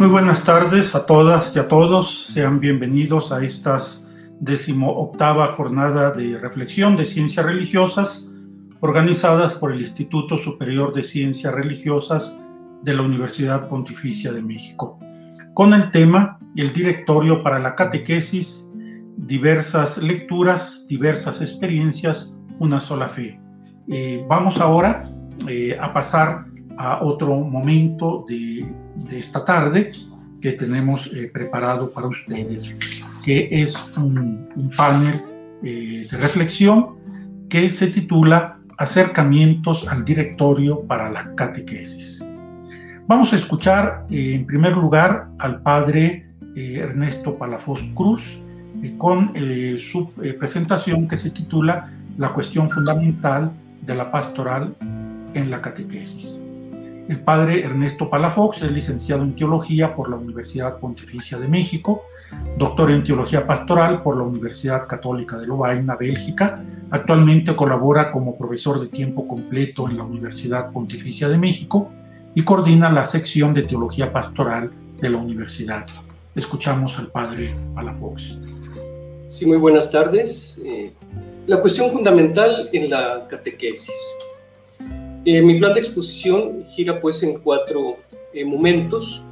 Muy buenas tardes a todas y a todos. Sean bienvenidos a estas octava jornada de reflexión de ciencias religiosas organizadas por el Instituto Superior de Ciencias Religiosas de la Universidad Pontificia de México, con el tema El Directorio para la Catequesis, diversas lecturas, diversas experiencias, una sola fe. Eh, vamos ahora eh, a pasar a otro momento de, esta tarde que tenemos eh, preparado para ustedes, que es un, panel de reflexión que se titula Acercamientos al directorio para la catequesis. Vamos a escuchar eh, en primer lugar al padre eh, Ernesto Palafox Cruz eh, con su presentación que se titula La cuestión fundamental de la pastoral en la catequesis. El padre Ernesto Palafox es licenciado en teología por la Universidad Pontificia de México, doctor en teología pastoral por la Universidad Católica de Lovaina, Bélgica. Actualmente colabora como profesor de tiempo completo en la Universidad Pontificia de México y coordina la sección de Teología Pastoral de la universidad. Escuchamos al padre Palafox. Sí, muy buenas tardes. Eh, la cuestión fundamental en la catequesis. Eh, mi plan de exposición gira pues en cuatro eh, momentos,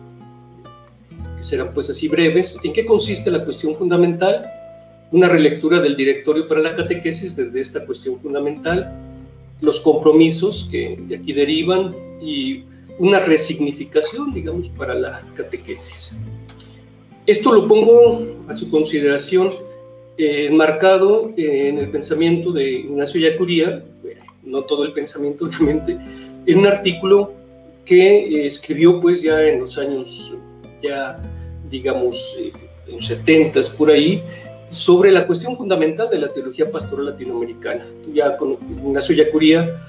que serán pues así breves. ¿En qué consiste la cuestión fundamental? Una relectura del directorio para la catequesis desde esta cuestión fundamental, los compromisos que de aquí derivan y una resignificación, digamos, para la catequesis. Esto lo pongo a su consideración eh, enmarcado en el pensamiento de Ignacio Yacuría, no todo el pensamiento obviamente, en un artículo que eh, escribió pues ya en los años, ya digamos, eh, en los 70 por ahí, sobre la cuestión fundamental de la teología pastoral latinoamericana. Ya con Ignacio Yacuría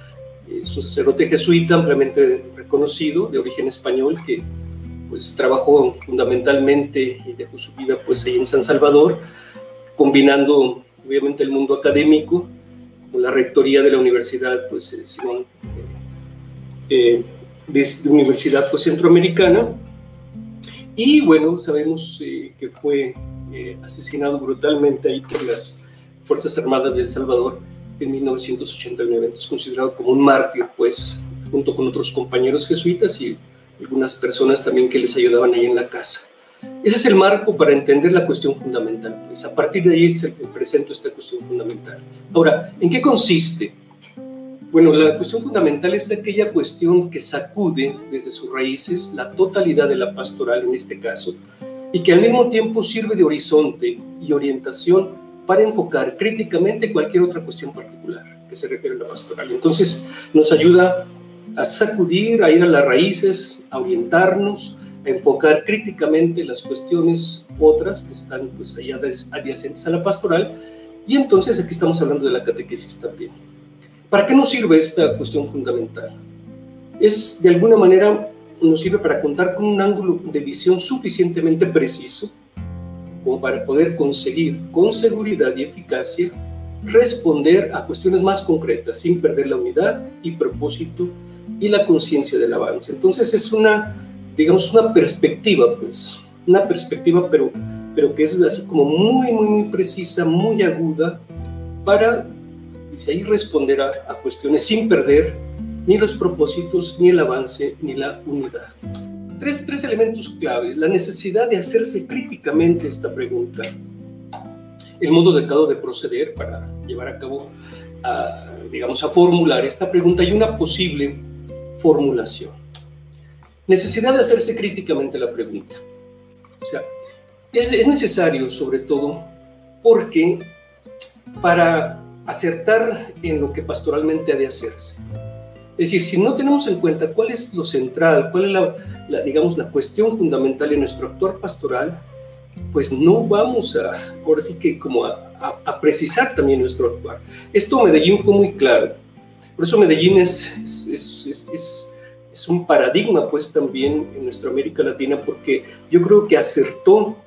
es un sacerdote jesuita ampliamente reconocido, de origen español, que pues trabajó fundamentalmente y dejó su vida pues ahí en San Salvador, combinando obviamente el mundo académico la rectoría de la Universidad pues eh, Simón eh, de, Universidad pues centroamericana y bueno sabemos eh, que fue asesinado brutalmente ahí por las Fuerzas Armadas de El Salvador en 1989. Es considerado como un mártir, pues, junto con otros compañeros jesuitas y algunas personas también que les ayudaban ahí en la casa. Ese es el marco para entender la cuestión fundamental. Pues a partir de ahí se presento esta cuestión fundamental. Ahora, ¿en qué consiste? Bueno, la cuestión fundamental es aquella cuestión que sacude desde sus raíces la totalidad de la pastoral en este caso y que al mismo tiempo sirve de horizonte y orientación para enfocar críticamente cualquier otra cuestión particular que se refiere a la pastoral. Entonces, nos ayuda a sacudir, a ir a las raíces, a orientarnos, enfocar críticamente las cuestiones otras que están pues allá adyacentes a la pastoral. Y entonces aquí estamos hablando de la catequesis también. ¿Para qué nos sirve esta cuestión fundamental? Es de alguna manera nos sirve para contar con un ángulo de visión suficientemente preciso como para poder conseguir con seguridad y eficacia responder a cuestiones más concretas sin perder la unidad y propósito y la conciencia del avance. Entonces es una, digamos, una perspectiva, pues, una perspectiva, pero, pero que es así como muy, muy, muy precisa, muy aguda, para, dice ahí, responder a, a cuestiones sin perder ni los propósitos, ni el avance, ni la unidad tres, tres elementos claves. La necesidad de hacerse críticamente esta pregunta, el modo adecuado de proceder para llevar a cabo, digamos, a formular esta pregunta y una posible formulación. Necesidad de hacerse críticamente la pregunta. O sea, es, es necesario sobre todo porque para acertar en lo que pastoralmente ha de hacerse, es decir, si no tenemos en cuenta cuál es lo central, cuál es la, digamos, la cuestión fundamental en nuestro actuar pastoral, pues no vamos a, ahora sí que como a, precisar también nuestro actuar. Esto Medellín fue muy claro. Por eso Medellín es, un paradigma pues también en nuestra América Latina porque yo creo que acertó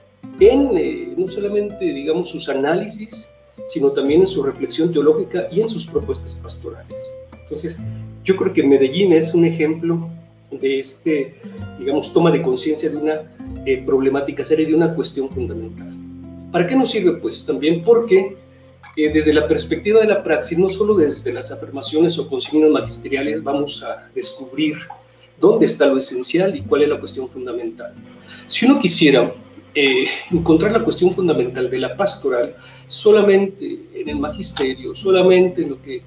en eh, no solamente digamos sus análisis, sino también en su reflexión teológica y en sus propuestas pastorales. Entonces, yo creo que Medellín es un ejemplo de este, digamos, toma de conciencia de una eh, problemática seria, de una cuestión fundamental. ¿Para qué nos sirve? Pues también porque eh, desde la perspectiva de la praxis, no solo desde las afirmaciones o consignas magisteriales, vamos a descubrir dónde está lo esencial y cuál es la cuestión fundamental. Si uno quisiera eh, encontrar la cuestión fundamental de la pastoral solamente en el magisterio, solamente en lo que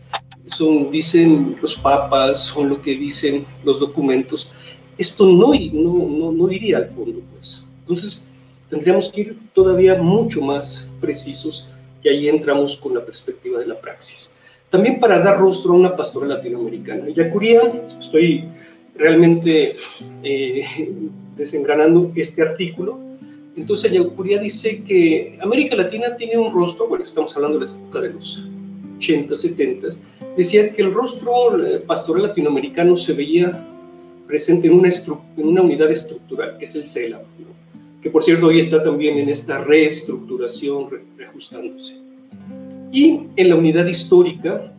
son, dicen los papas, son lo que dicen los documentos, esto no, no, no, no iría al fondo, pues. Entonces, tendríamos que ir todavía mucho más precisos y ahí entramos con la perspectiva de la praxis. También para dar rostro a una pastora latinoamericana. Yacuría, estoy realmente eh, desengranando este artículo. Entonces, Yacuría dice que América Latina tiene un rostro, bueno, estamos hablando de la época de los 80, 70, decía que el rostro eh, pastoral latinoamericano se veía presente en una, en una unidad estructural, que es el CELA, que por cierto hoy está también en esta reestructuración, reajustándose. Y en la unidad histórica,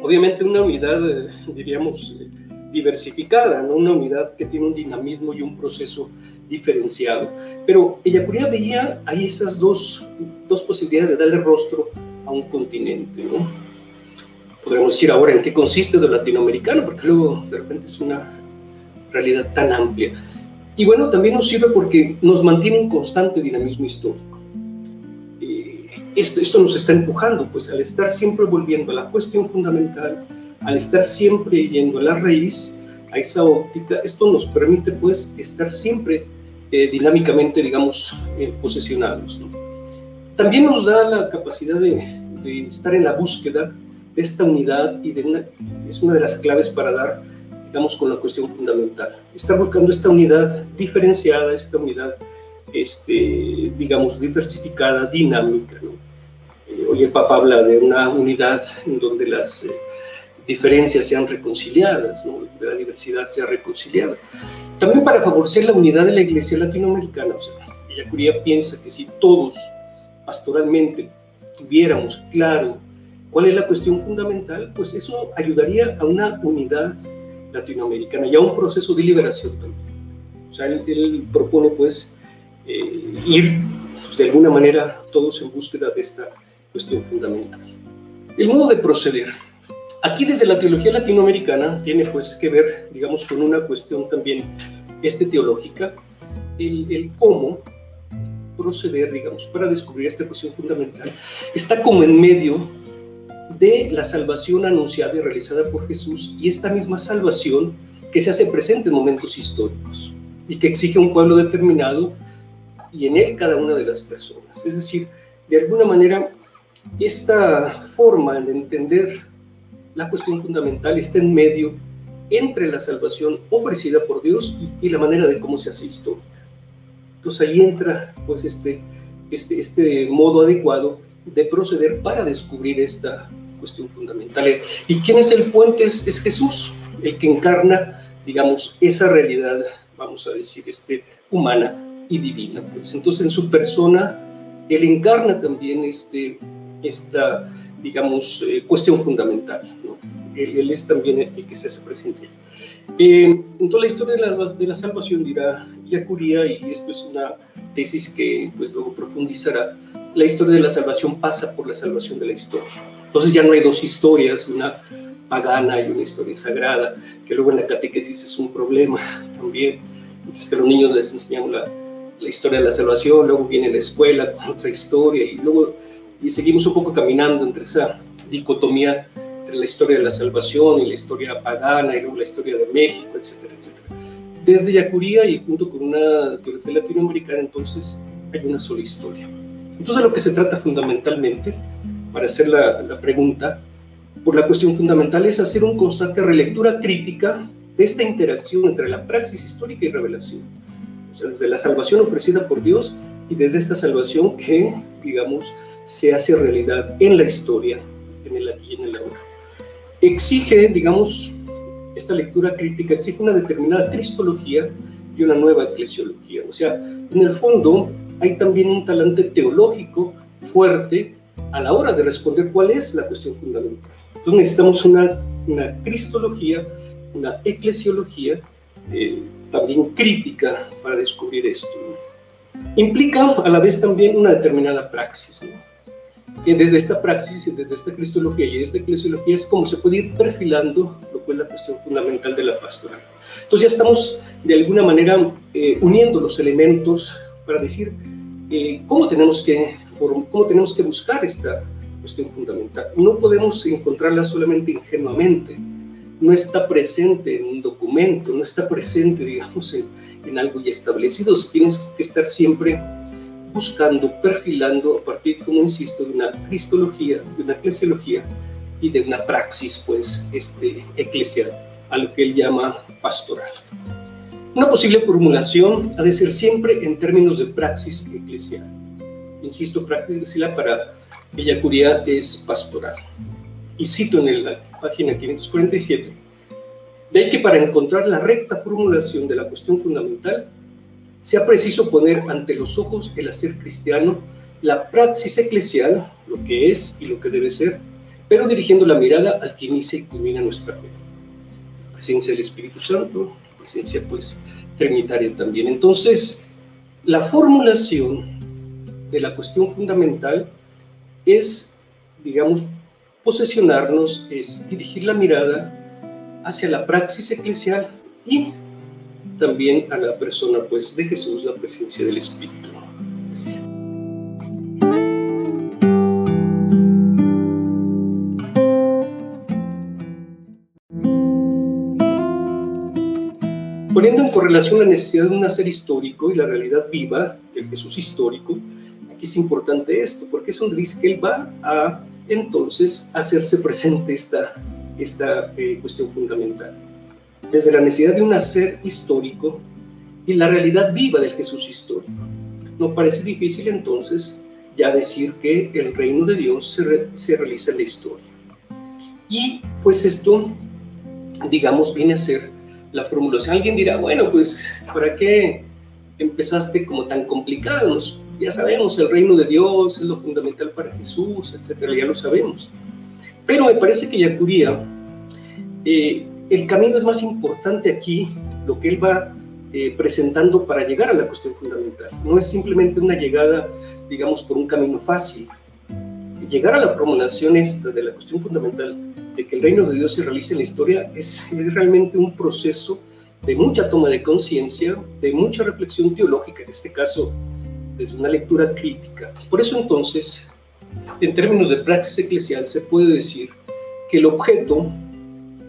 obviamente una unidad, eh, diríamos, diversificada, ¿no? una unidad que tiene un dinamismo y un proceso diferenciado. Pero Ellacuría veía ahí esas dos, dos posibilidades de darle rostro a un continente. ¿no? Podríamos decir ahora en qué consiste lo latinoamericano, porque luego de repente es una realidad tan amplia. Y bueno, también nos sirve porque nos mantiene en constante dinamismo histórico. Eh, esto, esto nos está empujando, pues al estar siempre volviendo a la cuestión fundamental, al estar siempre yendo a la raíz, a esa óptica, esto nos permite pues estar siempre eh, dinámicamente, digamos, eh, posesionados. También nos da la capacidad de, estar en la búsqueda de esta unidad y es una de las claves para dar digamos, con la cuestión fundamental. Estar buscando esta unidad diferenciada, esta unidad, este, digamos, diversificada, dinámica. Eh, hoy el Papa habla de una unidad en donde las diferencias sean reconciliadas, ¿no? la diversidad sea reconciliada. También para favorecer la unidad de la Iglesia latinoamericana, o sea, ella Curia piensa que si todos pastoralmente tuviéramos claro cuál es la cuestión fundamental, pues eso ayudaría a una unidad latinoamericana y a un proceso de liberación también. O sea, él, propone pues eh, ir pues, de alguna manera todos en búsqueda de esta cuestión fundamental. El modo de proceder. Aquí desde la teología latinoamericana tiene pues que ver, digamos, con una cuestión también este teológica, el, el cómo proceder, digamos, para descubrir esta cuestión fundamental, está como en medio de la salvación anunciada y realizada por Jesús y esta misma salvación que se hace presente en momentos históricos y que exige un pueblo determinado y en él cada una de las personas. Es decir, de alguna manera, esta forma de entender la cuestión fundamental está en medio entre la salvación ofrecida por Dios y, la manera de cómo se hace histórica. Entonces ahí entra pues este, este, este modo adecuado de proceder para descubrir esta cuestión fundamental. ¿Y quién es el puente? Es, Jesús, el que encarna, digamos, esa realidad, vamos a decir, este, humana y divina. Pues entonces en su persona, él encarna también este, esta, digamos, eh, cuestión fundamental. ¿no? Él, es también el que se hace presente. Eh, en toda la historia de la, de la salvación dirá Yacuría, y esto es una tesis que pues luego profundizará, la historia de la salvación pasa por la salvación de la historia. Entonces ya no hay dos historias, una pagana y una historia sagrada, que luego en la catequesis es un problema también. Entonces que a los niños les enseñamos la, la historia de la salvación, luego viene la escuela con otra historia y luego y seguimos un poco caminando entre esa dicotomía entre la historia de la salvación y la historia pagana y luego la historia de México, etcétera, etcétera. Desde Yacuría y junto con una teología latinoamericana, entonces hay una sola historia. Entonces lo que se trata fundamentalmente para hacer la, pregunta, por la cuestión fundamental es hacer una constante relectura crítica de esta interacción entre la praxis histórica y revelación. O sea, desde la salvación ofrecida por Dios y desde esta salvación que, digamos, se hace realidad en la historia, en el aquí y en el ahora. Exige, digamos, esta lectura crítica exige una determinada cristología y una nueva eclesiología. O sea, en el fondo hay también un talante teológico fuerte a la hora de responder cuál es la cuestión fundamental. Entonces necesitamos una, cristología, una eclesiología eh, también crítica para descubrir esto. Implica a la vez también una determinada praxis. Y desde esta praxis y desde esta cristología y esta cristología es como se puede ir perfilando lo que es la cuestión fundamental de la pastoral. Entonces ya estamos de alguna manera eh, uniendo los elementos para decir eh, cómo, tenemos que, cómo tenemos que buscar esta cuestión fundamental. No podemos encontrarla solamente ingenuamente, no está presente en un documento, no está presente, digamos, en, en algo ya establecido. Tienes que estar siempre buscando, perfilando a partir, como insisto, de una cristología, de una eclesiología y de una praxis, pues, este, eclesial, a lo que él llama pastoral. Una posible formulación ha de ser siempre en términos de praxis eclesial. Insisto, praxis eclesial para Curia es pastoral. Y cito en la página 547, de ahí que para encontrar la recta formulación de la cuestión fundamental, sea preciso poner ante los ojos el hacer cristiano, la praxis eclesial, lo que es y lo que debe ser, pero dirigiendo la mirada al que inicia y culmina nuestra fe. La presencia del Espíritu Santo, presencia pues trinitaria también. Entonces, la formulación de la cuestión fundamental es, digamos, posesionarnos, es dirigir la mirada hacia la praxis eclesial y también a la persona pues de Jesús, la presencia del Espíritu. Poniendo en correlación la necesidad de un ser histórico y la realidad viva del Jesús histórico, aquí es importante esto, porque es donde dice que Él va a entonces hacerse presente esta, esta eh, cuestión fundamental desde la necesidad de un hacer histórico y la realidad viva del Jesús histórico. No parece difícil entonces ya decir que el reino de Dios se, se realiza en la historia. Y pues esto, digamos, viene a ser la formulación. Alguien dirá, bueno, pues, ¿para qué empezaste como tan complicado? ya sabemos, el reino de Dios es lo fundamental para Jesús, etcétera, ya lo sabemos. Pero me parece que Yacuría eh, el camino es más importante aquí, lo que él va eh, presentando para llegar a la cuestión fundamental. No es simplemente una llegada, digamos, por un camino fácil. Llegar a la formulación esta de la cuestión fundamental de que el reino de Dios se realice en la historia es, es realmente un proceso de mucha toma de conciencia, de mucha reflexión teológica, en este caso desde una lectura crítica. Por eso entonces, en términos de praxis eclesial, se puede decir que el objeto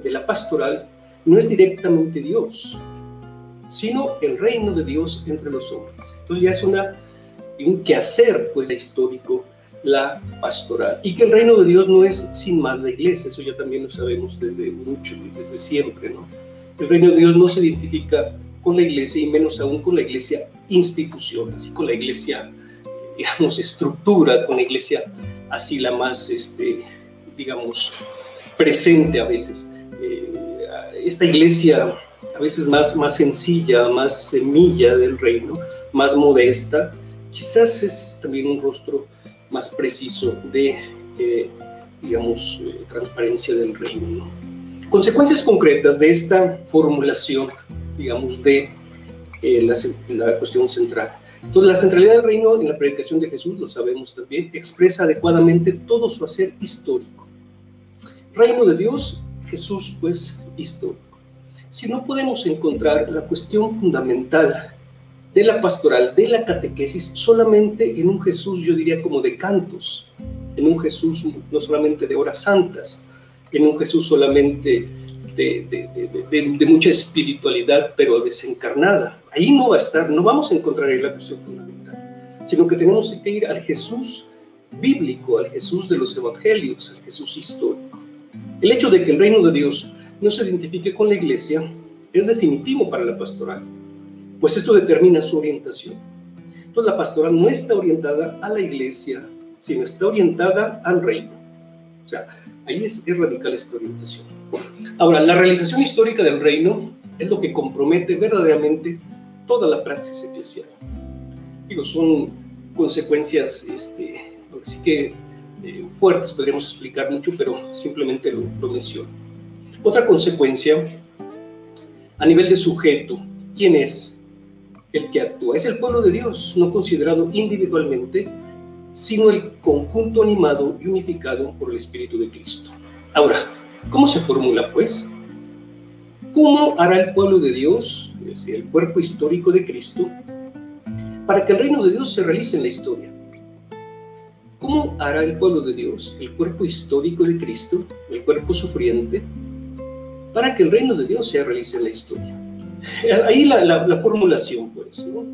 de la pastoral no es directamente Dios, sino el reino de Dios entre los hombres. Entonces ya es una, un quehacer pues histórico la pastoral. Y que el reino de Dios no es sin más la iglesia, eso ya también lo sabemos desde mucho, desde siempre, ¿no? El reino de Dios no se identifica con la iglesia y menos aún con la iglesia institución, así con la iglesia, digamos, estructura, con la iglesia así la más, este, digamos, presente a veces. Eh, esta iglesia a veces más, más sencilla, más semilla del reino, más modesta, quizás es también un rostro más preciso de, eh, digamos, eh, transparencia del reino. Consecuencias concretas de esta formulación, digamos, de la, la cuestión central. Entonces, la centralidad del reino en la predicación de Jesús, lo sabemos también, expresa adecuadamente todo su hacer histórico. Reino de Dios Jesús, pues, histórico. Si no podemos encontrar la cuestión fundamental de la pastoral, de la catequesis, solamente en un Jesús, yo diría como de cantos, en un Jesús no solamente de horas santas, en un Jesús solamente de, mucha espiritualidad, pero desencarnada. Ahí no va a estar, no vamos a encontrar ahí la cuestión fundamental, sino que tenemos que ir al Jesús bíblico, al Jesús de los evangelios, al Jesús histórico. El hecho de que el reino de Dios no se identifique con la iglesia es definitivo para la pastoral, pues esto determina su orientación. Entonces la pastoral no está orientada a la iglesia, sino está orientada al reino. O sea, ahí es, radical esta orientación. Ahora, la realización histórica del reino es lo que compromete verdaderamente toda la praxis eclesial. Digo, son consecuencias, este, así que eh, fuertes, podríamos explicar mucho, pero simplemente lo, lo menciono. Otra consecuencia a nivel de sujeto, ¿quién es el que actúa? Es el pueblo de Dios, no considerado individualmente, sino el conjunto animado y unificado por el Espíritu de Cristo. Ahora, ¿cómo se formula pues? ¿Cómo hará el pueblo de Dios, es decir, el cuerpo histórico de Cristo, para que el reino de Dios se realice en la historia? ¿Cómo hará el pueblo de Dios, el cuerpo histórico de Cristo, el cuerpo sufriente, para que el reino de Dios se realice en la historia? Ahí la, la, formulación, pues. ¿no?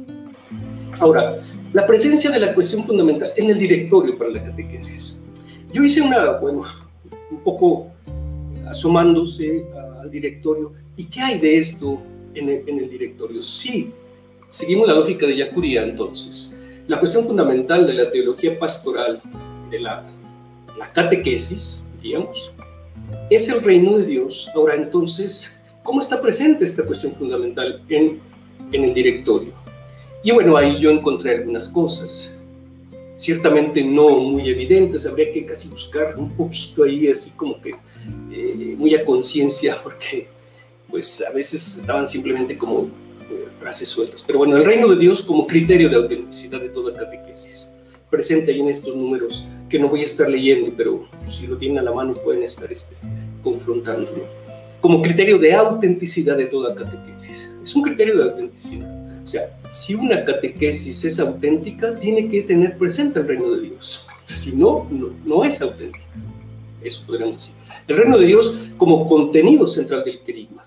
Ahora, la presencia de la cuestión fundamental en el directorio para la catequesis. Yo hice una, bueno, un poco asomándose al directorio. ¿Y qué hay de esto en el, en el directorio? Sí, seguimos la lógica de Yacuría entonces. La cuestión fundamental de la teología pastoral, de la, la catequesis, digamos, es el reino de Dios. Ahora entonces, ¿cómo está presente esta cuestión fundamental en, en el directorio? Y bueno, ahí yo encontré algunas cosas, ciertamente no muy evidentes, habría que casi buscar un poquito ahí, así como que eh, muy a conciencia, porque pues a veces estaban simplemente como frases sueltas. Pero bueno, el reino de Dios como criterio de autenticidad de toda catequesis, presente ahí en estos números que no voy a estar leyendo, pero si lo tienen a la mano pueden estar este, confrontándolo. Como criterio de autenticidad de toda catequesis. Es un criterio de autenticidad o sea, si una catequesis es auténtica, tiene que tener presente el reino de Dios. Si no, no, es auténtica. Eso podríamos decir. El reino de Dios como contenido central del querigma.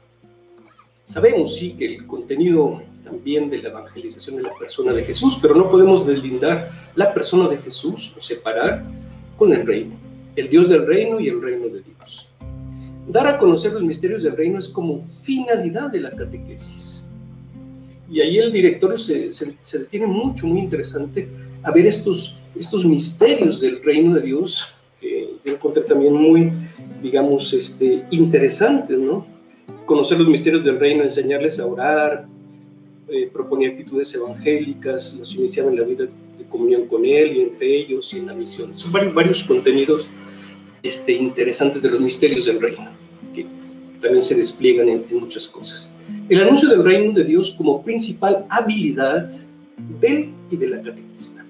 Sabemos, sí, que el contenido también de la evangelización de la persona de Jesús, pero no podemos deslindar la persona de Jesús o separar con el reino, el Dios del reino y el reino de Dios. Dar a conocer los misterios del reino es como finalidad de la catequesis y ahí el directorio se, se, detiene mucho, muy interesante, a ver estos, estos misterios del reino de Dios, que yo encontré también muy, digamos, este, interesantes, ¿no? Conocer los misterios del reino, enseñarles a orar, eh, proponía actitudes evangélicas, los iniciaba en la vida de comunión con Él y entre ellos y en la misión. Son varios, varios contenidos este, interesantes de los misterios del reino, que también se despliegan en, en muchas cosas el anuncio del reino de Dios como principal habilidad del y de la catequista.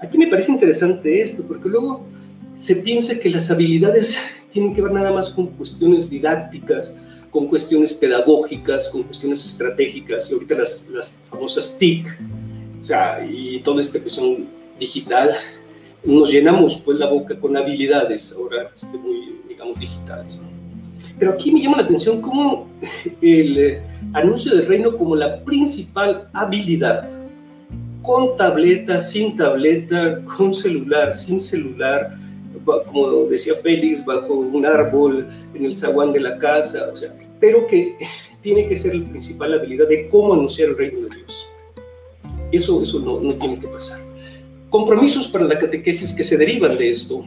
Aquí me parece interesante esto, porque luego se piensa que las habilidades tienen que ver nada más con cuestiones didácticas, con cuestiones pedagógicas, con cuestiones estratégicas, y ahorita las, las famosas TIC, o sea, y toda esta cuestión digital, nos llenamos pues la boca con habilidades ahora este, muy, digamos, digitales. Pero aquí me llama la atención cómo el eh, anuncio del reino como la principal habilidad, con tableta, sin tableta, con celular, sin celular, como decía Félix, bajo un árbol, en el zaguán de la casa, o sea, pero que tiene que ser la principal habilidad de cómo anunciar el reino de Dios. Eso, eso no, no tiene que pasar. Compromisos para la catequesis que se derivan de esto.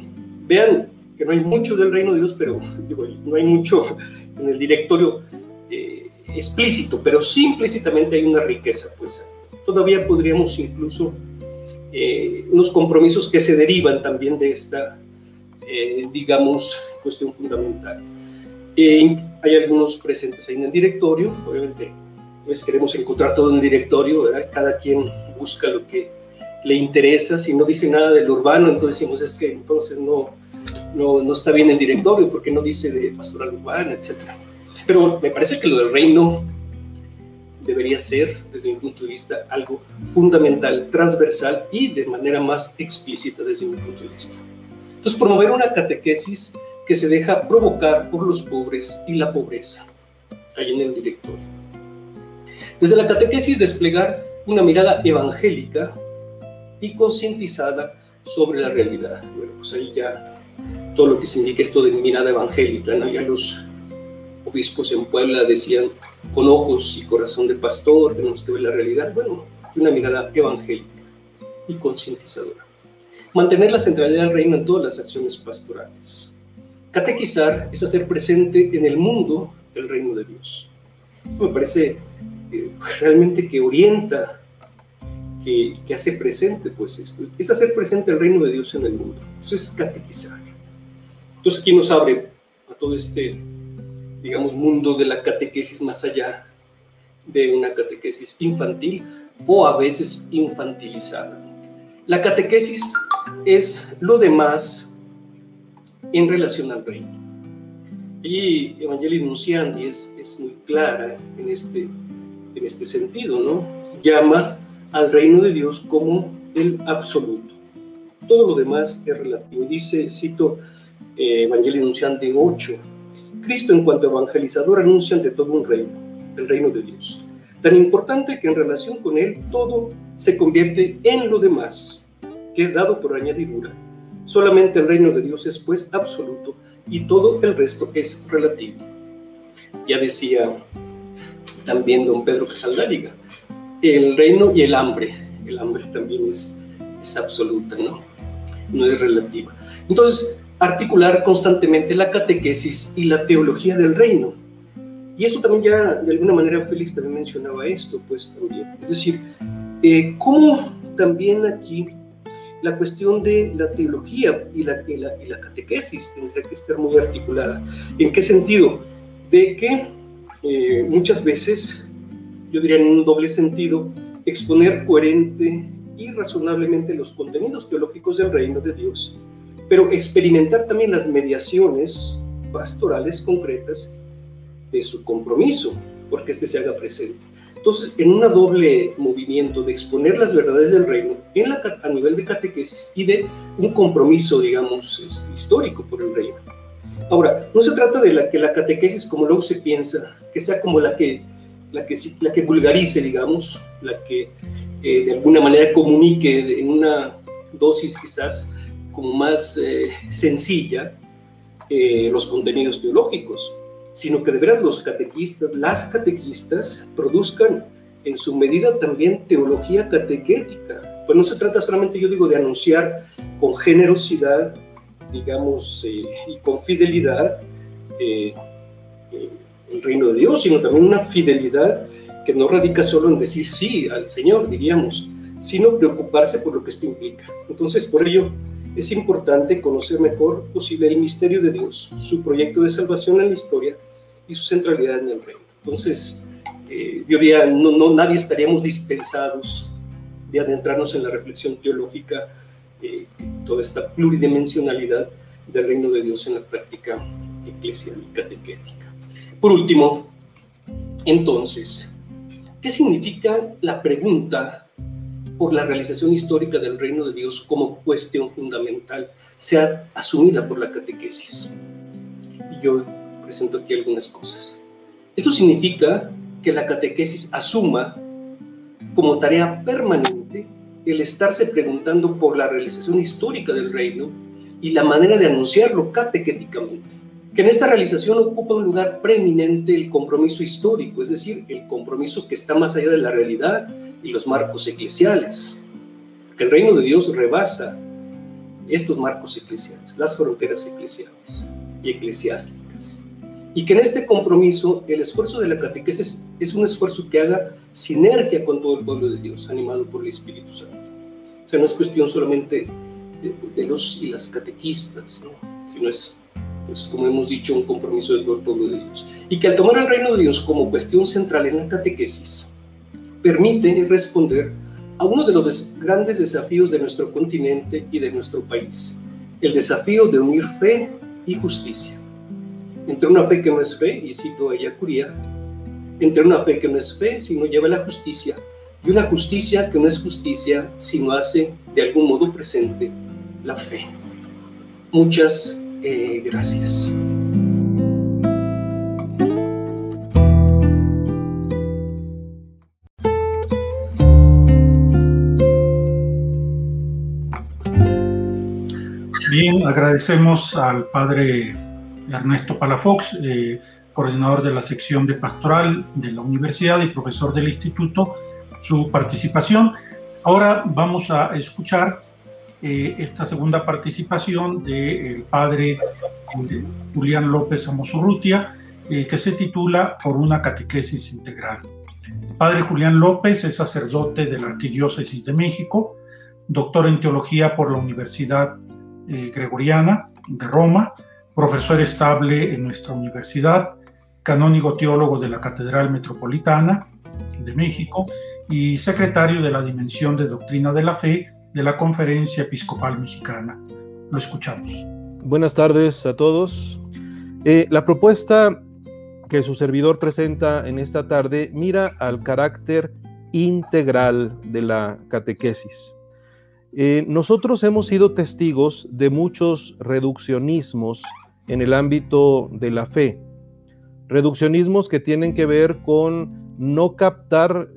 Vean que no hay mucho del reino de Dios, pero digo, no hay mucho en el directorio eh, explícito, pero sí implícitamente hay una riqueza, pues todavía podríamos incluso eh, unos compromisos que se derivan también de esta, eh, digamos, cuestión fundamental. hay algunos presentes ahí en el directorio, obviamente, pues queremos encontrar todo en el directorio, cada quien busca lo que le interesa, si no dice nada del urbano, entonces decimos, es que entonces no, no, no está bien el directorio porque no dice de pastoral urbana, etc. Pero me parece que lo del reino debería ser, desde mi punto de vista, algo fundamental, transversal y de manera más explícita desde mi punto de vista. Entonces, promover una catequesis que se deja provocar por los pobres y la pobreza, ahí en el directorio. Desde la catequesis desplegar una mirada evangélica y concientizada sobre la realidad. Bueno, pues ahí ya todo lo que significa esto de mirada evangélica. ¿no? Ya los obispos en Puebla decían, con ojos y corazón de pastor, tenemos que ver la realidad. Bueno, una mirada evangélica y concientizadora. Mantener la centralidad del reino en todas las acciones pastorales. Catequizar es hacer presente en el mundo el reino de Dios. Esto me parece eh, realmente que orienta, que, que hace presente pues esto. Es hacer presente el reino de Dios en el mundo. Eso es catequizar. Entonces, aquí nos abre a todo este, digamos, mundo de la catequesis más allá de una catequesis infantil o a veces infantilizada. La catequesis es lo demás en relación al reino. Y Evangelii Nunciandi es, es muy clara en este, en este sentido, ¿no? Llama al reino de Dios como el absoluto. Todo lo demás es relativo. Dice, cito eh, Evangelii Nunciandi 8, Cristo en cuanto evangelizador anuncia ante todo un reino, el reino de Dios. Tan importante que en relación con él todo se convierte en lo demás, que es dado por añadidura. Solamente el reino de Dios es pues absoluto y todo el resto es relativo. Ya decía también don Pedro Casaldáliga, el reino y el hambre. El hambre también es, es absoluta, ¿no? No es relativa. Entonces, articular constantemente la catequesis y la teología del reino. Y esto también ya, de alguna manera, Félix también mencionaba esto, pues también. Es decir, eh, cómo también aquí la cuestión de la teología y la, catequesis tendría que estar muy articulada. ¿En qué sentido? De que eh, muchas veces, yo diría en un doble sentido, exponer coherente y razonablemente los contenidos teológicos del reino de Dios pero experimentar también las mediaciones pastorales concretas de su compromiso, porque éste se haga presente. Entonces, en un doble movimiento de exponer las verdades del reino en la, a nivel de catequesis y de un compromiso, digamos, este, histórico por el reino. Ahora, no se trata de la, que la catequesis, como luego se piensa, que sea como la que, la que, la que vulgarice, digamos, la que eh, de alguna manera comunique en una dosis quizás como más eh, sencilla eh, los contenidos teológicos, sino que de verdad los catequistas, las catequistas, produzcan en su medida también teología catequética. Pues no se trata solamente, yo digo, de anunciar con generosidad, digamos, eh, y con fidelidad el reino de Dios, sino también una fidelidad que no radica solo en decir sí al Señor, diríamos, sino preocuparse por lo que esto implica. Entonces, por ello, es importante conocer mejor posible el misterio de Dios, su proyecto de salvación en la historia y su centralidad en el reino. Entonces, eh, yo diría, no, no, nadie estaríamos dispensados de adentrarnos en la reflexión teológica, eh, toda esta pluridimensionalidad del reino de Dios en la práctica eclesial y catequética. Por último, entonces, ¿qué significa la pregunta por la realización histórica del reino de Dios como cuestión fundamental sea asumida por la catequesis. Yo presento aquí algunas cosas. Esto significa que la catequesis asuma como tarea permanente el estarse preguntando por la realización histórica del reino y la manera de anunciarlo catequéticamente. Que en esta realización ocupa un lugar preeminente el compromiso histórico, es decir, el compromiso que está más allá de la realidad y los marcos eclesiales. Que el reino de Dios rebasa estos marcos eclesiales, las fronteras eclesiales y eclesiásticas. Y que en este compromiso el esfuerzo de la catequesis es un esfuerzo que haga sinergia con todo el pueblo de Dios, animado por el Espíritu Santo. O sea, no es cuestión solamente de, los y las catequistas, sino es, pues, como hemos dicho, un compromiso de todo el pueblo de Dios. Y que al tomar el reino de Dios como cuestión central en la catequesis, permite responder a uno de los grandes desafíos de nuestro continente y de nuestro país, el desafío de unir fe y justicia. Entre una fe que no es fe, y cito a Yacuría, entre una fe que no es fe, sino lleva la justicia, y una justicia que no es justicia, sino hace de algún modo presente la fe. Muchas eh, gracias. Bien, agradecemos al padre Ernesto Palafox, eh, coordinador de la sección de pastoral de la universidad y profesor del instituto, su participación. Ahora vamos a escuchar eh, esta segunda participación del padre eh, Julián López Amosurrutia, que se titula Por una catequesis integral. padre Julián López es sacerdote de la Arquidiócesis de México, doctor en teología por la Universidad eh, gregoriana de Roma, profesor estable en nuestra universidad, canónigo teólogo de la Catedral Metropolitana, de México y secretario de la Dimensión de Doctrina de la Fe de la Conferencia Episcopal Mexicana. Lo escuchamos. Buenas tardes a todos. Eh, la propuesta que su servidor presenta en esta tarde mira al carácter integral de la catequesis. Eh, nosotros hemos sido testigos de muchos reduccionismos en el ámbito de la fe. Reduccionismos que tienen que ver con no captar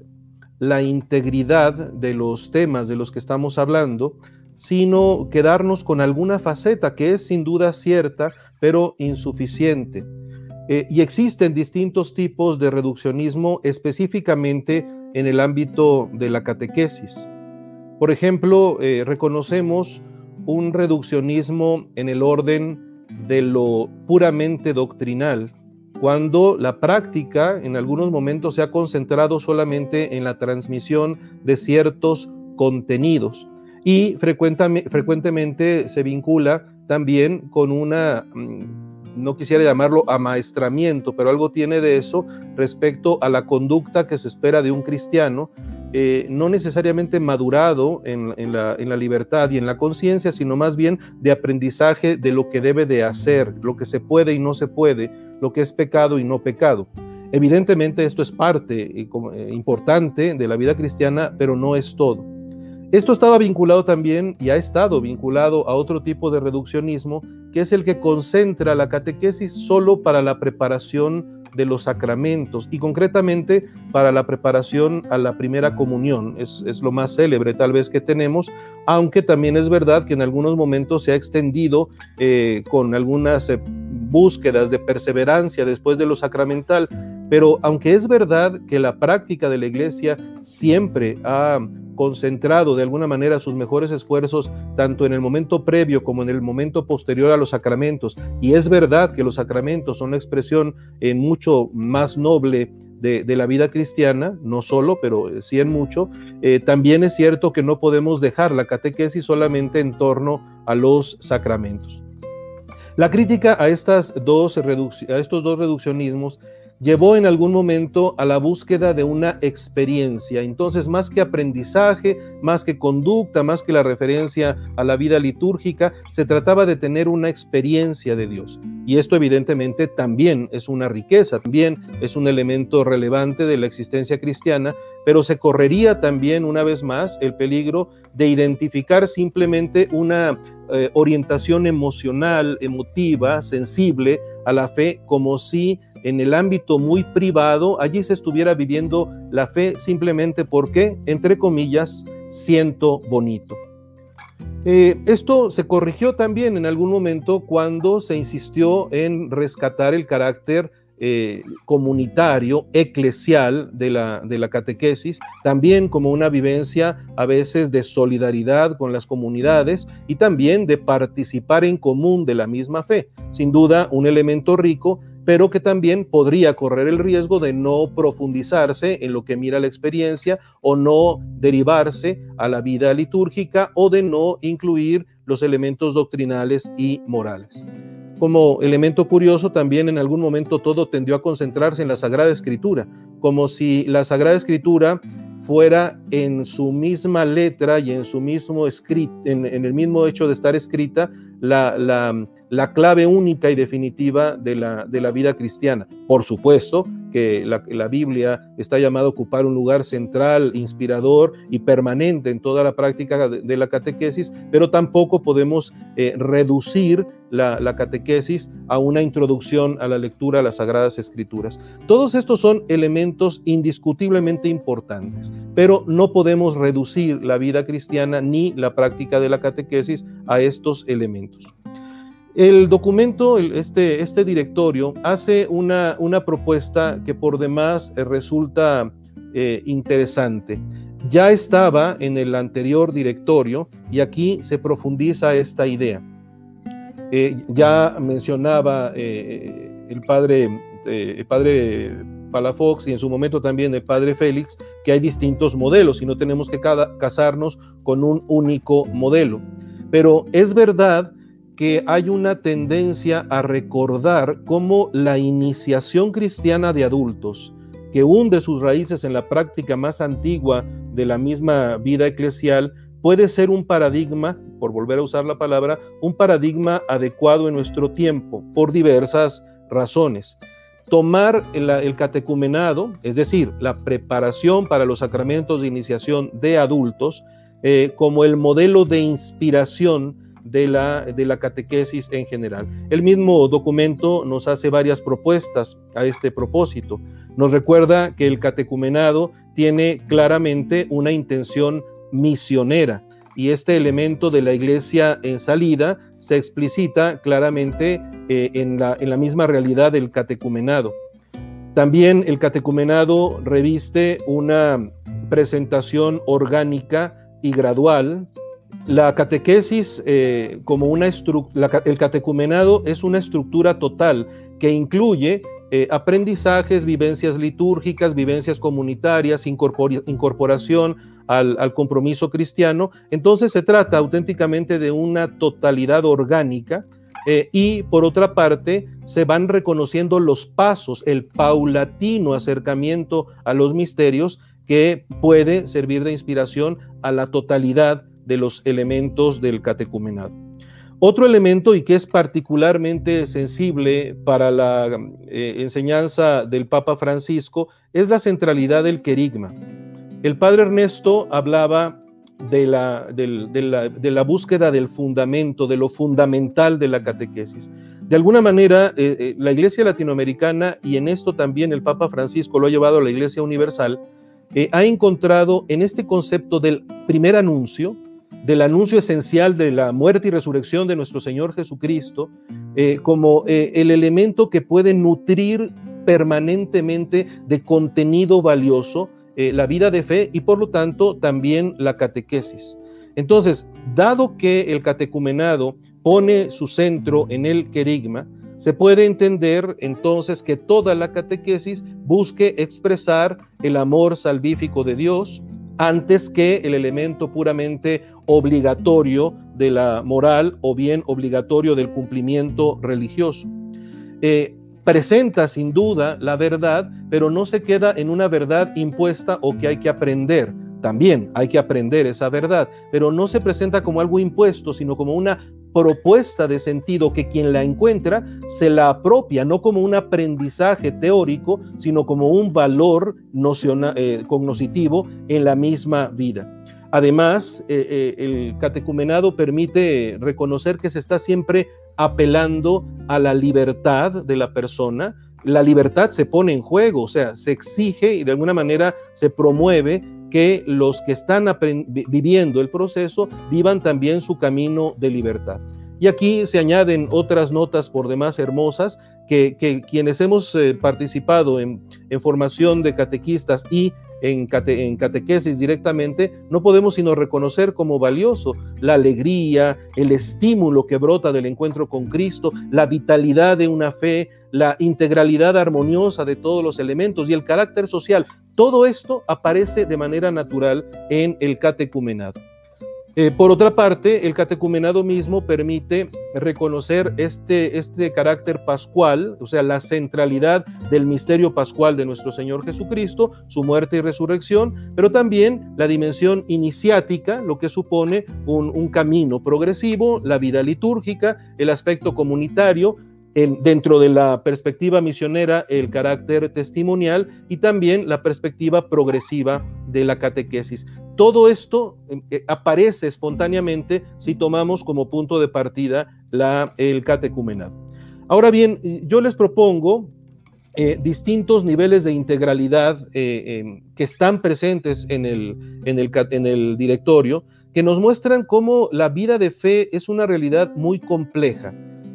la integridad de los temas de los que estamos hablando, sino quedarnos con alguna faceta que es sin duda cierta, pero insuficiente. Eh, y existen distintos tipos de reduccionismo específicamente en el ámbito de la catequesis. Por ejemplo, eh, reconocemos un reduccionismo en el orden de lo puramente doctrinal, cuando la práctica en algunos momentos se ha concentrado solamente en la transmisión de ciertos contenidos. Y frecuentemente se vincula también con una mm, no quisiera llamarlo amaestramiento, pero algo tiene de eso respecto a la conducta que se espera de un cristiano, eh, no necesariamente madurado en, la, libertad y en la conciencia, sino más bien de aprendizaje de lo que debe de hacer, lo que se puede y no se puede, lo que es pecado y no pecado. Evidentemente esto es parte eh, eh, importante de la vida cristiana, pero no es todo. Esto estaba vinculado también y ha estado vinculado a otro tipo de reduccionismo, que es el que concentra la catequesis solo para la preparación de los sacramentos y concretamente para la preparación a la primera comunión. Es, lo más célebre tal vez que tenemos, aunque también es verdad que en algunos momentos se ha extendido eh, con algunas eh, búsquedas de perseverancia después de lo sacramental, pero aunque es verdad que la práctica de la iglesia siempre ha concentrado de alguna manera sus mejores esfuerzos tanto en el momento previo como en el momento posterior a los sacramentos. Y es verdad que los sacramentos son una expresión en mucho más noble de, la vida cristiana, no solo, pero eh, sí en mucho. Eh, también es cierto que no podemos dejar la catequesis solamente en torno a los sacramentos. La crítica a, estas dos a estos dos reduccionismos llevó en algún momento a la búsqueda de una experiencia. Entonces, más que aprendizaje, más que conducta, más que la referencia a la vida litúrgica, se trataba de tener una experiencia de Dios. Y esto evidentemente también es una riqueza, también es un elemento relevante de la existencia cristiana, pero se correría también una vez más el peligro de identificar simplemente una eh, orientación emocional, emotiva, sensible a la fe, como si en el ámbito muy privado, allí se estuviera viviendo la fe simplemente porque, entre comillas, siento bonito. Eh, esto se corrigió también en algún momento cuando se insistió en rescatar el carácter eh, comunitario, eclesial de la, de la catequesis, también como una vivencia a veces de solidaridad con las comunidades y también de participar en común de la misma fe. Sin duda, un elemento rico pero que también podría correr el riesgo de no profundizarse en lo que mira la experiencia o no derivarse a la vida litúrgica o de no incluir los elementos doctrinales y morales. Como elemento curioso, también en algún momento todo tendió a concentrarse en la Sagrada Escritura, como si la Sagrada Escritura fuera en su misma letra y en su mismo escrito, en, el mismo hecho de estar escrita, la, la, clave única y definitiva de la, de la vida cristiana. Por supuesto, que la, Biblia está llamada a ocupar un lugar central, inspirador y permanente en toda la práctica de, la catequesis, pero tampoco podemos eh, reducir la, catequesis a una introducción a la lectura de las Sagradas Escrituras. Todos estos son elementos indiscutiblemente importantes, pero no podemos reducir la vida cristiana ni la práctica de la catequesis a estos elementos. El documento, este, este directorio, hace una, propuesta que por demás eh, resulta eh, interesante. Ya estaba en el anterior directorio y aquí se profundiza esta idea. Eh, ya mencionaba el padre, padre Palafox y en su momento también el padre Félix que hay distintos modelos y no tenemos que casarnos con un único modelo. Pero es verdad que hay una tendencia a recordar cómo la iniciación cristiana de adultos que hunde sus raíces en la práctica más antigua de la misma vida eclesial, puede ser un paradigma, por volver a usar la palabra, un paradigma adecuado en nuestro tiempo, por diversas razones. Tomar el, catecumenado, es decir, la preparación para los sacramentos de iniciación de adultos, eh, como el modelo de inspiración de la, de la catequesis en general. El mismo documento nos hace varias propuestas a este propósito. Nos recuerda que el catecumenado tiene claramente una intención misionera y este elemento de la iglesia en salida se explicita claramente eh, en, la, en la misma realidad del catecumenado. También el catecumenado reviste una presentación orgánica y gradual la catequesis eh, como una el catecumenado es una estructura total que incluye eh, aprendizajes, vivencias litúrgicas, vivencias comunitarias, incorporación al, compromiso cristiano. Entonces se trata auténticamente de una totalidad orgánica eh, y por otra parte se van reconociendo los pasos, el paulatino acercamiento a los misterios que puede servir de inspiración a la totalidad de los elementos del catecumenado. Otro elemento y que es particularmente sensible para la eh, enseñanza del Papa Francisco es la centralidad del querigma. El padre Ernesto hablaba de la, de la, búsqueda del fundamento, de lo fundamental de la catequesis. De alguna manera, eh, eh, la Iglesia latinoamericana, y en esto también el Papa Francisco lo ha llevado a la Iglesia universal, ha encontrado en este concepto del primer anuncio, del anuncio esencial de la muerte y resurrección de nuestro Señor Jesucristo eh, como eh, el elemento que puede nutrir permanentemente de contenido valioso eh, la vida de fe y por lo tanto también la catequesis. Entonces, dado que el catecumenado pone su centro en el querigma, se puede entender entonces que toda la catequesis busque expresar el amor salvífico de Dios, antes que el elemento puramente obligatorio de la moral o bien obligatorio del cumplimiento religioso. Eh, presenta sin duda la verdad, pero no se queda en una verdad impuesta o que hay que aprender. También hay que aprender esa verdad, pero no se presenta como algo impuesto, sino como una propuesta de sentido que quien la encuentra se la apropia, no como un aprendizaje teórico, sino como un valor eh, cognoscitivo en la misma vida. Además, eh, eh, el catecumenado permite reconocer que se está siempre apelando a la libertad de la persona. La libertad se pone en juego, o sea, se exige y de alguna manera se promueve que los que están viviendo el proceso vivan también su camino de libertad. Y aquí se añaden otras notas por demás hermosas que, quienes hemos eh, participado en, formación de catequistas y en, catequesis directamente, no podemos sino reconocer como valioso la alegría, el estímulo que brota del encuentro con Cristo, la vitalidad de una fe, la integralidad armoniosa de todos los elementos y el carácter social. Todo esto aparece de manera natural en el catecumenado. Eh, por otra parte, el catecumenado mismo permite reconocer este, este carácter pascual, o sea, la centralidad del misterio pascual de nuestro Señor Jesucristo, su muerte y resurrección, pero también la dimensión iniciática, lo que supone un, un camino progresivo, la vida litúrgica, el aspecto comunitario, dentro de la perspectiva misionera, el carácter testimonial y también la perspectiva progresiva de la catequesis. Todo esto eh, eh, aparece espontáneamente si tomamos como punto de partida la, el catecumenado. Ahora bien, yo les propongo eh, distintos niveles de integralidad que están presentes en el, directorio, que nos muestran cómo la vida de fe es una realidad muy compleja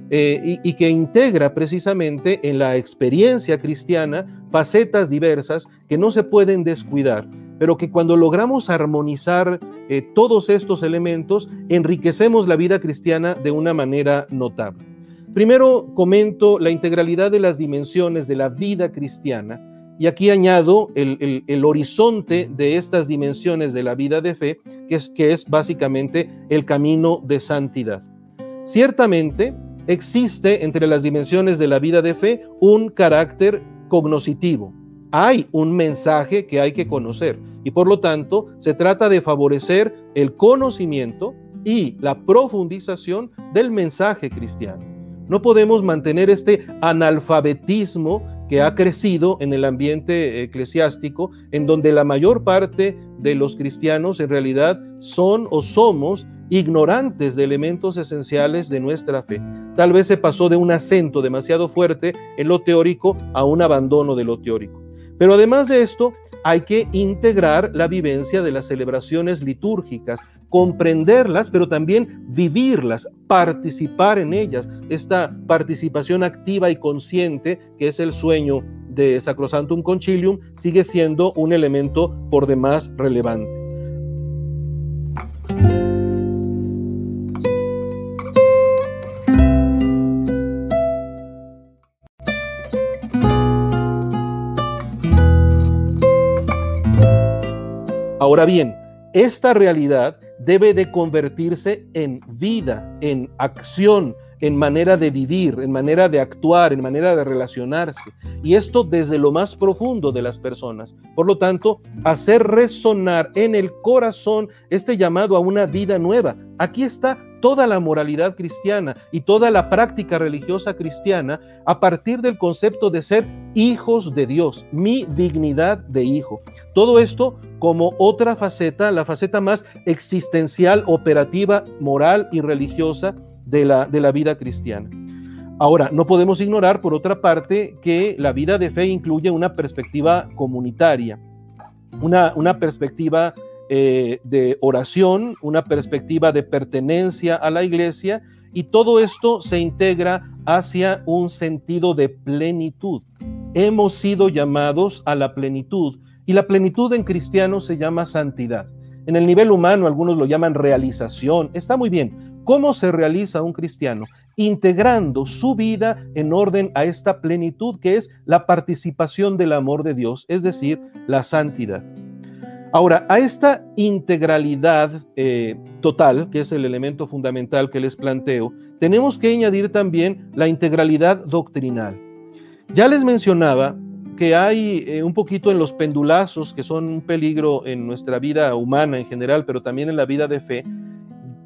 eh, y, que integra precisamente en la experiencia cristiana facetas diversas que no se pueden descuidar, pero que cuando logramos armonizar eh, todos estos elementos, enriquecemos la vida cristiana de una manera notable. Primero comento la integralidad de las dimensiones de la vida cristiana y aquí añado el, el, horizonte de estas dimensiones de la vida de fe, que es, que es básicamente el camino de santidad. Ciertamente, existe entre las dimensiones de la vida de fe un carácter cognoscitivo, hay un mensaje que hay que conocer y por lo tanto se trata de favorecer el conocimiento y la profundización del mensaje cristiano. No podemos mantener este analfabetismo que ha crecido en el ambiente eclesiástico, en donde la mayor parte de los cristianos en realidad son o somos ignorantes de elementos esenciales de nuestra fe. Tal vez se pasó de un acento demasiado fuerte en lo teórico a un abandono de lo teórico. Pero además de esto, hay que integrar la vivencia de las celebraciones litúrgicas, comprenderlas, pero también vivirlas, participar en ellas. Esta participación activa y consciente, que es el sueño de Sacrosantum Concilium, sigue siendo un elemento por demás relevante. Ahora bien, esta realidad debe de convertirse en vida, en acción, en manera de vivir, en manera de actuar, en manera de relacionarse. Y esto desde lo más profundo de las personas. Por lo tanto, hacer resonar en el corazón este llamado a una vida nueva. Aquí está toda la moralidad cristiana y toda la práctica religiosa cristiana a partir del concepto de ser hijos de Dios, mi dignidad de hijo. Todo esto como otra faceta, la faceta más existencial, operativa, moral y religiosa de la, de la vida cristiana. Ahora, no podemos ignorar, por otra parte, que la vida de fe incluye una perspectiva comunitaria, una, una perspectiva eh, de oración, una perspectiva de pertenencia a la iglesia, y todo esto se integra hacia un sentido de plenitud. Hemos sido llamados a la plenitud, y la plenitud en cristiano se llama santidad. En el nivel humano algunos lo llaman realización. Está muy bien. ¿Cómo se realiza un cristiano? Integrando su vida en orden a esta plenitud que es la participación del amor de Dios, es decir, la santidad. Ahora, a esta integralidad eh, total, que es el elemento fundamental que les planteo, tenemos que añadir también la integralidad doctrinal. Ya les mencionaba que hay eh, un poquito en los pendulazos, que son un peligro en nuestra vida humana en general, pero también en la vida de fe,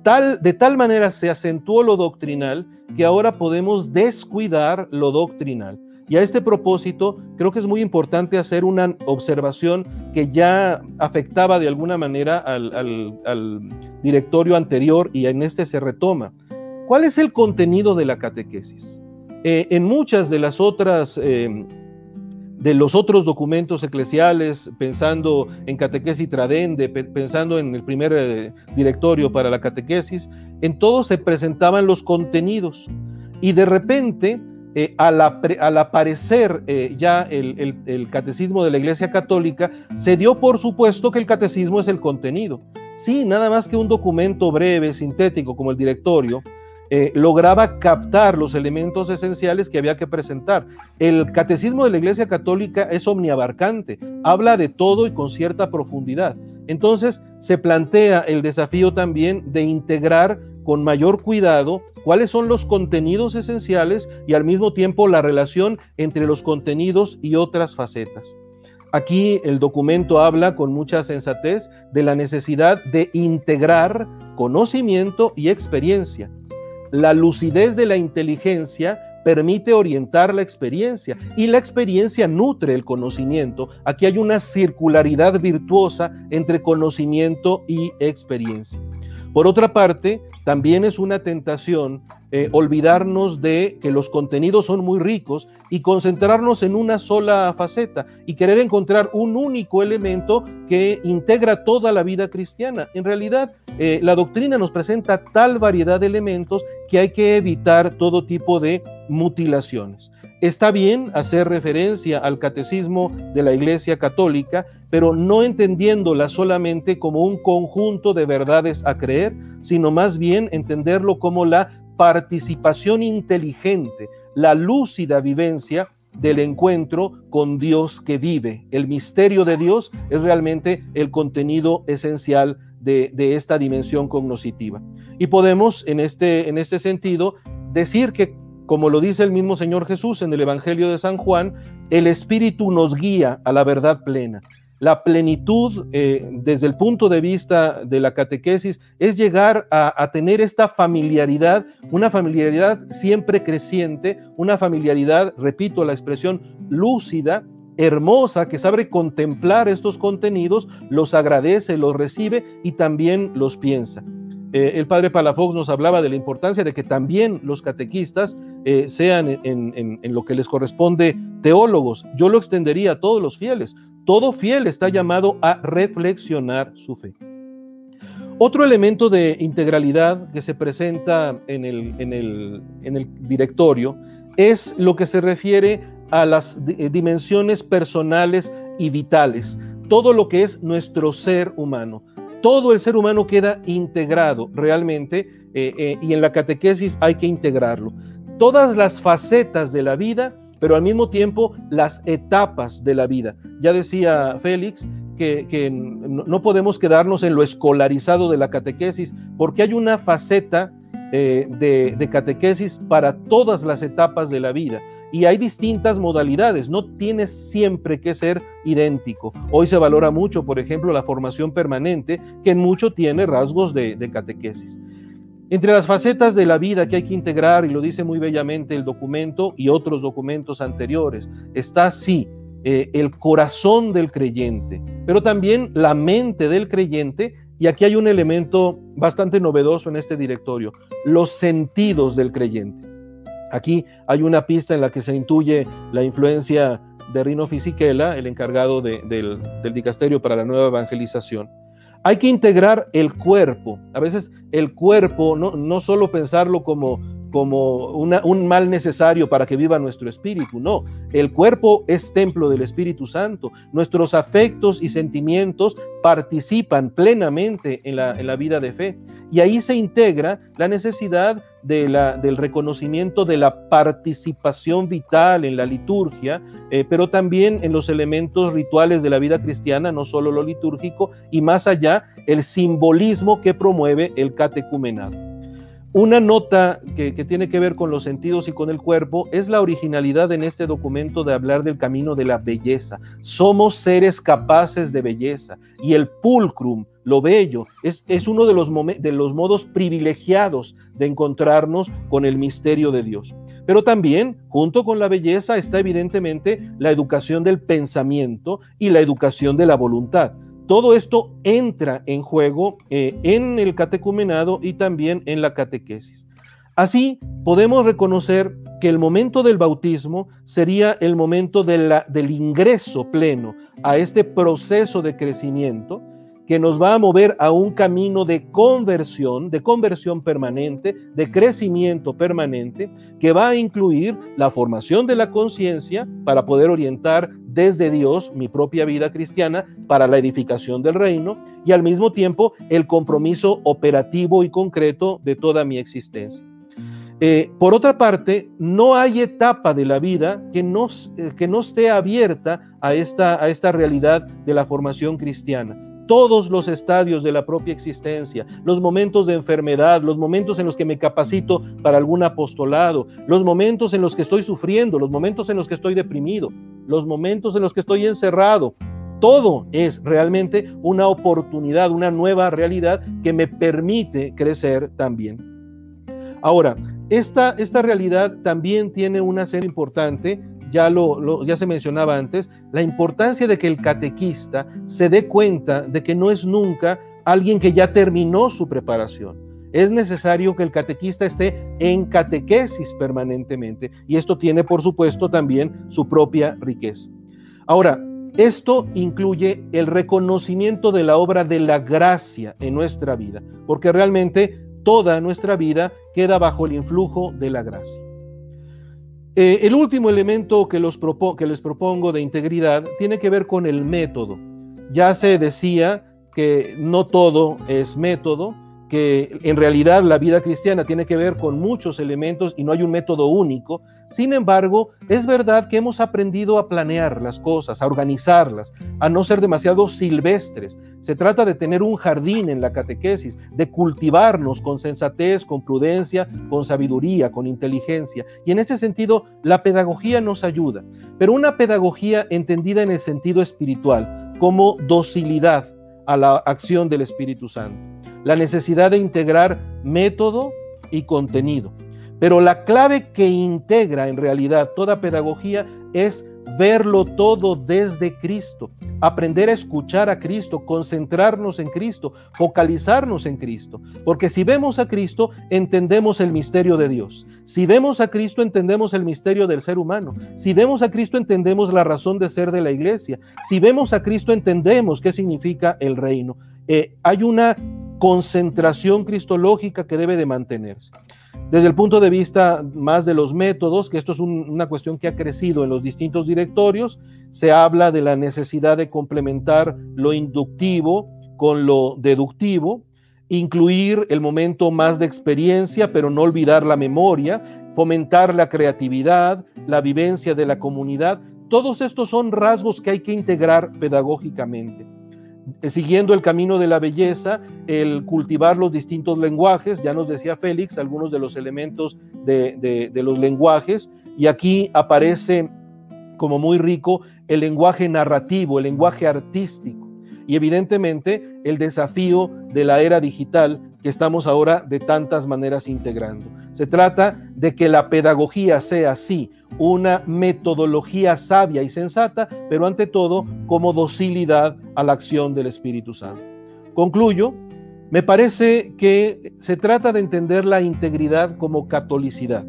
tal, de tal manera se acentuó lo doctrinal que ahora podemos descuidar lo doctrinal. Y a este propósito, creo que es muy importante hacer una observación que ya afectaba de alguna manera al, directorio anterior y en este se retoma. ¿Cuál es el contenido de la catequesis? Eh, en muchas de las otras eh, de los otros documentos eclesiales, pensando en catequesis tradende, pensando en el primer eh, directorio para la catequesis, en todo se presentaban los contenidos. Y de repente, eh, al, aparecer eh, ya el, catecismo de la Iglesia Católica, se dio por supuesto que el catecismo es el contenido. Sí, nada más que un documento breve, sintético como el directorio, eh, lograba captar los elementos esenciales que había que presentar. El catecismo de la Iglesia Católica es omniabarcante, habla de todo y con cierta profundidad. Entonces se plantea el desafío también de integrar con mayor cuidado cuáles son los contenidos esenciales y al mismo tiempo la relación entre los contenidos y otras facetas. Aquí el documento habla con mucha sensatez de la necesidad de integrar conocimiento y experiencia la lucidez de la inteligencia permite orientar la experiencia y la experiencia nutre el conocimiento. Aquí hay una circularidad virtuosa entre conocimiento y experiencia. Por otra parte, también es una tentación eh, olvidarnos de que los contenidos son muy ricos y concentrarnos en una sola faceta y querer encontrar un único elemento que integra toda la vida cristiana. En realidad, eh, la doctrina nos presenta tal variedad de elementos que hay que evitar todo tipo de mutilaciones. Está bien hacer referencia al catecismo de la Iglesia Católica, pero no entendiéndola solamente como un conjunto de verdades a creer, sino más bien entenderlo como la participación inteligente, la lúcida vivencia del encuentro con Dios que vive. El misterio de Dios es realmente el contenido esencial de, esta dimensión cognoscitiva. Y podemos, en este, en este sentido, decir que como lo dice el mismo Señor Jesús en el Evangelio de San Juan, el Espíritu nos guía a la verdad plena. La plenitud, eh, desde el punto de vista de la catequesis, es llegar a, tener esta familiaridad, una familiaridad siempre creciente, una familiaridad, repito la expresión, lúcida, hermosa, que sabe contemplar estos contenidos, los agradece, los recibe y también los piensa. Eh, el padre Palafox nos hablaba de la importancia de que también los catequistas eh, sean en, lo que les corresponde teólogos. Yo lo extendería a todos los fieles. Todo fiel está llamado a reflexionar su fe. Otro elemento de integralidad que se presenta en el directorio es lo que se refiere a las eh, dimensiones personales y vitales, todo lo que es nuestro ser humano. Todo el ser humano queda integrado realmente eh, eh, y en la catequesis hay que integrarlo. Todas las facetas de la vida pero al mismo tiempo las etapas de la vida. Ya decía Félix que, no podemos quedarnos en lo escolarizado de la catequesis, porque hay una faceta eh, de, de catequesis para todas las etapas de la vida y hay distintas modalidades, no tienes siempre que ser idéntico. Hoy se valora mucho, por ejemplo, la formación permanente, que en mucho tiene rasgos de, catequesis. Entre las facetas de la vida que hay que integrar, y lo dice muy bellamente el documento y otros documentos anteriores, está sí eh, el corazón del creyente, pero también la mente del creyente, y aquí hay un elemento bastante novedoso en este directorio, los sentidos del creyente. Aquí hay una pista en la que se intuye la influencia de Rino Fisichella, el encargado del, dicasterio para la nueva evangelización. Hay que integrar el cuerpo. A veces el cuerpo, no, no solo pensarlo como, como un mal necesario para que viva nuestro espíritu, no. El cuerpo es templo del Espíritu Santo. Nuestros afectos y sentimientos participan plenamente en la, en la vida de fe. Y ahí se integra la necesidad del reconocimiento de la participación vital en la liturgia, eh, pero también en los elementos rituales de la vida cristiana, no solo lo litúrgico, y más allá, el simbolismo que promueve el catecumenado. Una nota que, tiene que ver con los sentidos y con el cuerpo es la originalidad en este documento de hablar del camino de la belleza. Somos seres capaces de belleza y el pulcrum, lo bello, es, es uno de los, de los modos privilegiados de encontrarnos con el misterio de Dios. Pero también, junto con la belleza, está evidentemente la educación del pensamiento y la educación de la voluntad. Todo esto entra en juego eh, en el catecumenado y también en la catequesis. Así podemos reconocer que el momento del bautismo sería el momento del ingreso pleno a este proceso de crecimiento que nos va a mover a un camino de conversión, de conversión permanente, de crecimiento permanente, que va a incluir la formación de la conciencia para poder orientar desde Dios mi propia vida cristiana para la edificación del reino y al mismo tiempo el compromiso operativo y concreto de toda mi existencia. Eh, por otra parte, no hay etapa de la vida que no, eh, que no esté abierta a esta, a esta realidad de la formación cristiana todos los estadios de la propia existencia, los momentos de enfermedad, los momentos en los que me capacito para algún apostolado, los momentos en los que estoy sufriendo, los momentos en los que estoy deprimido, los momentos en los que estoy encerrado. Todo es realmente una oportunidad, una nueva realidad que me permite crecer también. Ahora, esta, esta realidad también tiene una serie importante ya, lo, ya se mencionaba antes, la importancia de que el catequista se dé cuenta de que no es nunca alguien que ya terminó su preparación. Es necesario que el catequista esté en catequesis permanentemente y esto tiene, por supuesto, también su propia riqueza. Ahora, esto incluye el reconocimiento de la obra de la gracia en nuestra vida, porque realmente toda nuestra vida queda bajo el influjo de la gracia. Eh, el último elemento que, que les propongo de integridad tiene que ver con el método. Ya se decía que no todo es método, que en realidad la vida cristiana tiene que ver con muchos elementos y no hay un método único. Sin embargo, es verdad que hemos aprendido a planear las cosas, a organizarlas, a no ser demasiado silvestres. Se trata de tener un jardín en la catequesis, de cultivarnos con sensatez, con prudencia, con sabiduría, con inteligencia. Y en ese sentido, la pedagogía nos ayuda, pero una pedagogía entendida en el sentido espiritual, como docilidad a la acción del Espíritu Santo la necesidad de integrar método y contenido. Pero la clave que integra en realidad toda pedagogía es verlo todo desde Cristo, aprender a escuchar a Cristo, concentrarnos en Cristo, focalizarnos en Cristo. Porque si vemos a Cristo, entendemos el misterio de Dios. Si vemos a Cristo, entendemos el misterio del ser humano. Si vemos a Cristo, entendemos la razón de ser de la iglesia. Si vemos a Cristo, entendemos qué significa el reino. Eh, hay una concentración cristológica que debe de mantenerse. Desde el punto de vista más de los métodos, que esto es una cuestión que ha crecido en los distintos directorios, se habla de la necesidad de complementar lo inductivo con lo deductivo, incluir el momento más de experiencia, pero no olvidar la memoria, fomentar la creatividad, la vivencia de la comunidad. Todos estos son rasgos que hay que integrar pedagógicamente. Eh, siguiendo el camino de la belleza, el cultivar los distintos lenguajes, ya nos decía Félix algunos de los elementos de, los lenguajes, y aquí aparece como muy rico el lenguaje narrativo, el lenguaje artístico, y evidentemente el desafío de la era digital que estamos ahora de tantas maneras integrando. Se trata de que la pedagogía sea así, una metodología sabia y sensata, pero ante todo como docilidad a la acción del Espíritu Santo. Concluyo, me parece que se trata de entender la integridad como catolicidad.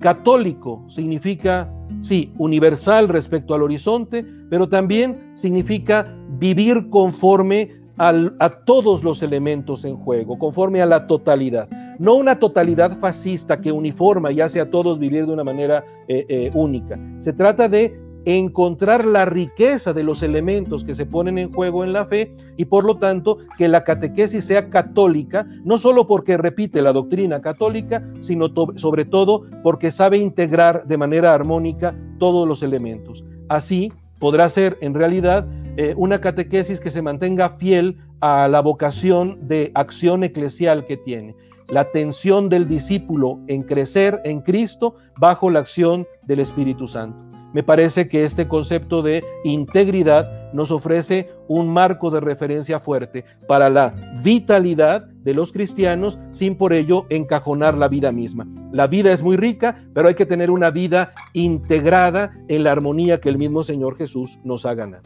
Católico significa, sí, universal respecto al horizonte, pero también significa vivir conforme a todos los elementos en juego, conforme a la totalidad. No una totalidad fascista que uniforma y hace a todos vivir de una manera eh, eh, única. Se trata de encontrar la riqueza de los elementos que se ponen en juego en la fe y por lo tanto que la catequesis sea católica, no solo porque repite la doctrina católica, sino sobre todo porque sabe integrar de manera armónica todos los elementos. Así podrá ser en realidad eh, una catequesis que se mantenga fiel a la vocación de acción eclesial que tiene, la atención del discípulo en crecer en Cristo bajo la acción del Espíritu Santo. Me parece que este concepto de integridad nos ofrece un marco de referencia fuerte para la vitalidad de los cristianos sin por ello encajonar la vida misma. La vida es muy rica, pero hay que tener una vida integrada en la armonía que el mismo Señor Jesús nos ha ganado.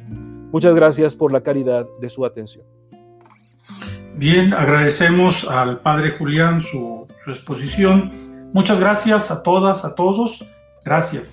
Muchas gracias por la caridad de su atención. Bien, agradecemos al Padre Julián su, su exposición. Muchas gracias a todas, a todos. Gracias.